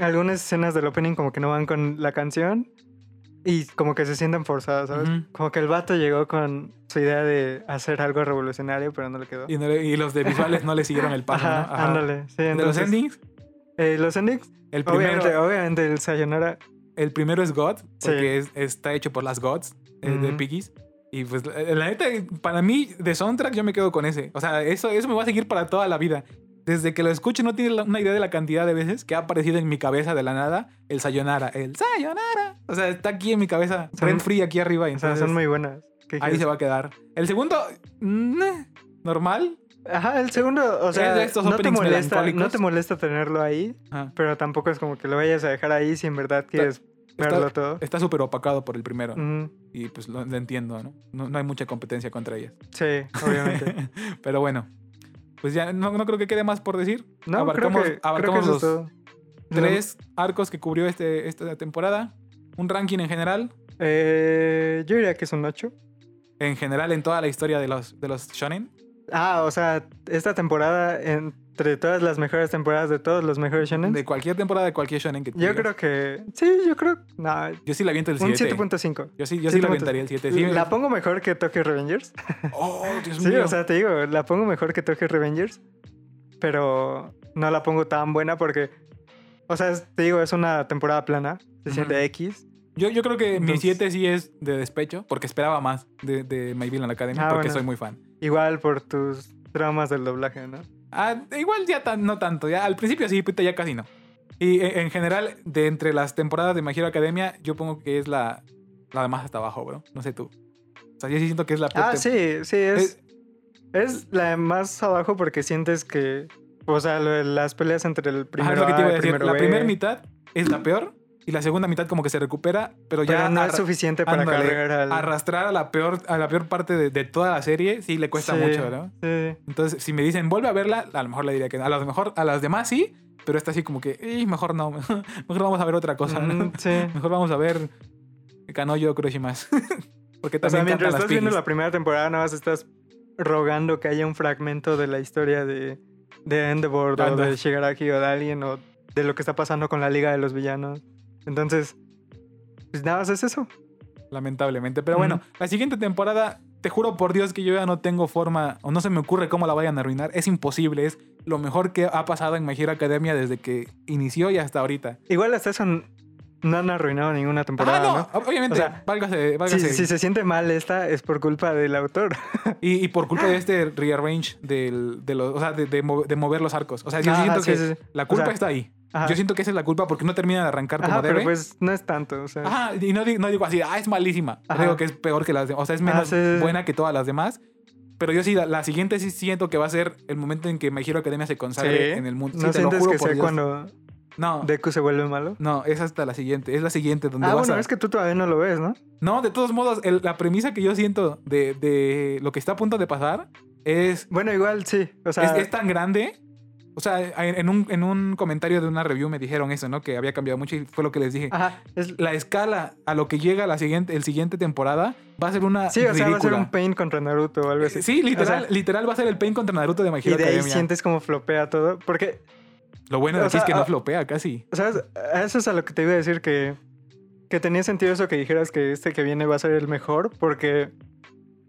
algunas escenas del opening como que no van con la canción y como que se sienten forzadas, ¿sabes? Ujú. Como que el vato llegó con su idea de hacer algo revolucionario, pero no le quedó. Y, no le- y los de visuales no le siguieron el paso, Ajá, ¿no? Ajá. ándale. Sí, De los entonces, endings, eh, los endings, el primero, obviamente, obviamente el Sayonara. el primero es God, porque Sí. es- está hecho por las Gods eh, de Ujú. Piggies. Y pues la la neta, para mí, de soundtrack yo me quedo con ese. O sea, eso, eso me va a seguir para toda la vida. Desde que lo escucho no tiene una idea de la cantidad de veces que ha aparecido en mi cabeza de la nada el Sayonara, el Sayonara. O sea, está aquí en mi cabeza, rent free aquí arriba. y O sea, entonces son muy buenas. ¿Qué ahí se va a quedar. El segundo, mm, normal. Ajá, el segundo, o sea, no te, molesta, no te molesta tenerlo ahí, Ajá. pero tampoco es como que lo vayas a dejar ahí si en verdad quieres Está- verlo todo. Está súper opacado por el primero. Y pues lo, lo entiendo, ¿no? ¿no? no hay mucha competencia contra ellas. Sí, obviamente. Pero bueno, pues ya no, no creo que quede más por decir. No, abarcamos creo que, creo abarcamos que eso los tres arcos que cubrió este, esta temporada. Un ranking en general. Eh, yo diría que es un 8. En general en toda la historia de los, de los shonen. Ah, o sea, esta temporada, entre todas las mejores temporadas de todos los mejores shonen, De cualquier temporada de cualquier shonen que yo creo que... Sí, yo creo... No, Yo sí la aviento el un 7. 7.5. Yo sí, yo sí la 7.5. aventaría el 7. Sí, la pongo mejor que Tokyo Revengers. Oh, Dios Sí, mío. o sea, te digo, la pongo mejor que Tokyo Revengers, pero no la pongo tan buena porque, o sea, te digo, es una temporada plana, se siente Ujú. X. yo, yo creo que mi Entonces- 7 sí es de despecho. Porque esperaba más de, de My Villain Academy. Ah, porque bueno. soy muy fan. Igual por tus traumas del doblaje, ¿no? Ah, igual ya tan- no tanto, ya al principio sí, puta, ya casi no. Y e- en general, de entre las temporadas de My Hero Academia, yo pongo que es la, la más hasta abajo, bro. No sé tú. O sea, yo sí siento que es la peor Ah, sí, sí, es, es la más abajo porque sientes que, o sea, las peleas entre el Ajá, primero es lo que te iba a decir. La primera mitad es la peor y la segunda mitad como que se recupera, pero ya no es suficiente para ándale, cargar al... arrastrar a la peor, a la peor parte de, de toda la serie sí le cuesta Sí, mucho, ¿no? sí. Entonces, si me dicen, vuelve a verla, a lo mejor le diría que no. A lo mejor a las demás sí, pero esta así como que, "Ih, mejor no, mejor vamos a ver otra cosa, ¿no? Mm, sí. Mejor vamos a ver Kanoyo Kuroshimas. Porque O sea, también mientras cantan las estás viendo la primera temporada, nada más estás rogando que haya un fragmento de la historia de, de Endeavor o de Shigaraki o de alguien o de lo que está pasando con la Liga de los Villanos. Entonces, pues nada más es eso. Lamentablemente. Pero bueno, la siguiente temporada, te juro por Dios que yo ya no tengo forma, o no se me ocurre cómo la vayan a arruinar. Es imposible, es lo mejor que ha pasado en My Hero Academia desde que inició y hasta ahorita. Igual hasta eso no han arruinado ninguna temporada, ah, no, ¿no? obviamente, O sea, válgase, Si, válgase. si se siente mal esta, es por culpa del autor. Y, y por culpa de este rearrange del, de, los, o sea, de, de mo- de mover los arcos. O sea, yo siento sí, que sí, sí. la O culpa sea, está ahí. Ajá. Yo siento que esa es la culpa porque no termina de arrancar como Ajá, debe. pero pues no es tanto. O sea, Ajá, y no, no digo así, ah, es malísima. Ajá. Digo que es peor que las demás. O sea, es menos sí, sí, sí. buena que todas las demás. Pero yo sí, la, la siguiente sí siento que va a ser el momento en que My Hero Academia se consagre Sí. en el mundo. Sí, ¿No te lo sientes juro que por sea Dios. cuando No, Deku se vuelve malo? no, es hasta la siguiente. Es la siguiente donde Ah, vas bueno, a... es que tú todavía no lo ves, ¿no? No, de todos modos, el- la premisa que yo siento de, de lo que está a punto de pasar es Bueno, igual sí. O sea, es, es tan grande. O sea, en un, en un comentario de una review me dijeron eso, ¿no? Que había cambiado mucho y fue lo que les dije. ajá, es- La escala a lo que llega la siguiente, el siguiente temporada va a ser una sí, o sea, va a ser un Pain contra Naruto o algo así. Sí, literal, O sea, literal va a ser el Pain contra Naruto de My y de ahí Academia. sientes como flopea todo. Porque, Lo bueno de o aquí es sea, que no flopea casi. ¿sabes? A Eso es a lo que te iba a decir que, que tenía sentido eso que dijeras que este que viene va a ser el mejor. Porque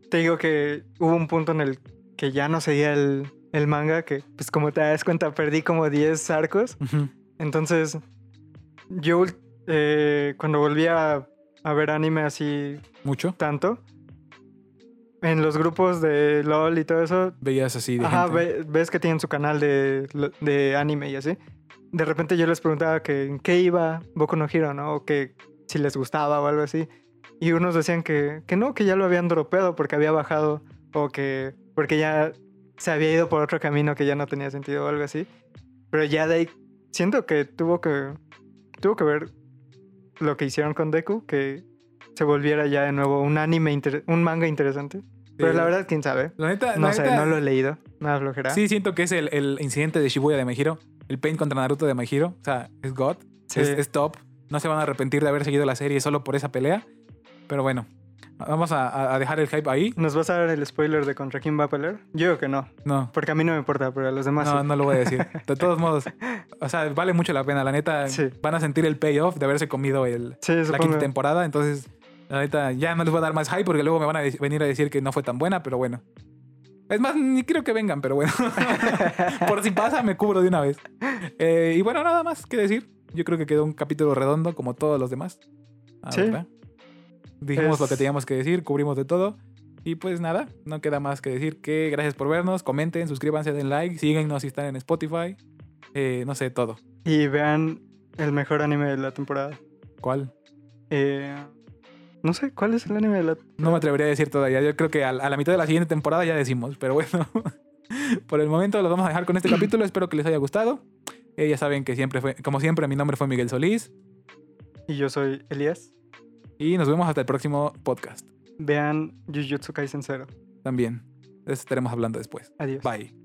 te digo que hubo un punto en el que ya no seguía el, el manga. Que, pues, como te das cuenta, perdí como 10 arcos. Entonces, yo eh, cuando volví a, a ver anime así Mucho. tanto, en los grupos de LOL y todo eso, Veías así de ajá, gente. ve- ves que tienen su canal de, de anime y así. De repente yo les preguntaba que en qué iba Boku no Hero, ¿no? O que si les gustaba o algo así. Y unos decían que, que no, que ya lo habían dropeado porque había bajado o que porque ya se había ido por otro camino que ya no tenía sentido o algo así. Pero ya de ahí siento que tuvo que tuvo que ver lo que hicieron con Deku, que se volviera ya de nuevo un anime, inter- un manga interesante. Pero la verdad, quién sabe. La neta, No la sé, neta, no lo he leído. Nada flojera. Sí, siento que es el, el incidente de Shibuya de My Hero. El Pain contra Naruto de My Hero. O sea, es God. Sí. Es, es top. No se van a arrepentir de haber seguido la serie solo por esa pelea. Pero bueno, vamos a, a dejar el hype ahí. ¿Nos vas a dar el spoiler de contra quién va a pelear? Yo creo que no. No, Porque a mí no me importa, pero a los demás no, sí. no lo voy a decir. De todos modos, o sea, vale mucho la pena. La neta, Sí. van a sentir el payoff de haberse comido el, Sí, la quinta temporada. Entonces, la neta, ya no les voy a dar más hype porque luego me van a venir a decir que no fue tan buena, pero bueno. Es más, ni creo que vengan, pero bueno. Por si pasa, me cubro de una vez. Eh, y bueno, nada más que decir. Yo creo que quedó un capítulo redondo, como todos los demás. Ah, Sí. ¿verdad? Dijimos Es- lo que teníamos que decir, cubrimos de todo. Y pues nada, no queda más que decir que gracias por vernos. Comenten, suscríbanse, den like, síguenos si están en Spotify. Eh, no sé, todo. Y vean el mejor anime de la temporada. ¿Cuál? Eh, no sé, ¿cuál es el anime de la No me atrevería a decir todavía. Yo creo que a, a la mitad de la siguiente temporada ya decimos. Pero bueno, por el momento los vamos a dejar con este capítulo. Espero que les haya gustado. Eh, ya saben que siempre fue, como siempre, mi nombre fue Miguel Solís. Y yo soy Elías. Y nos vemos hasta el próximo podcast. Vean Jujutsu Kaisen 0. También. De eso estaremos hablando después. Adiós. Bye.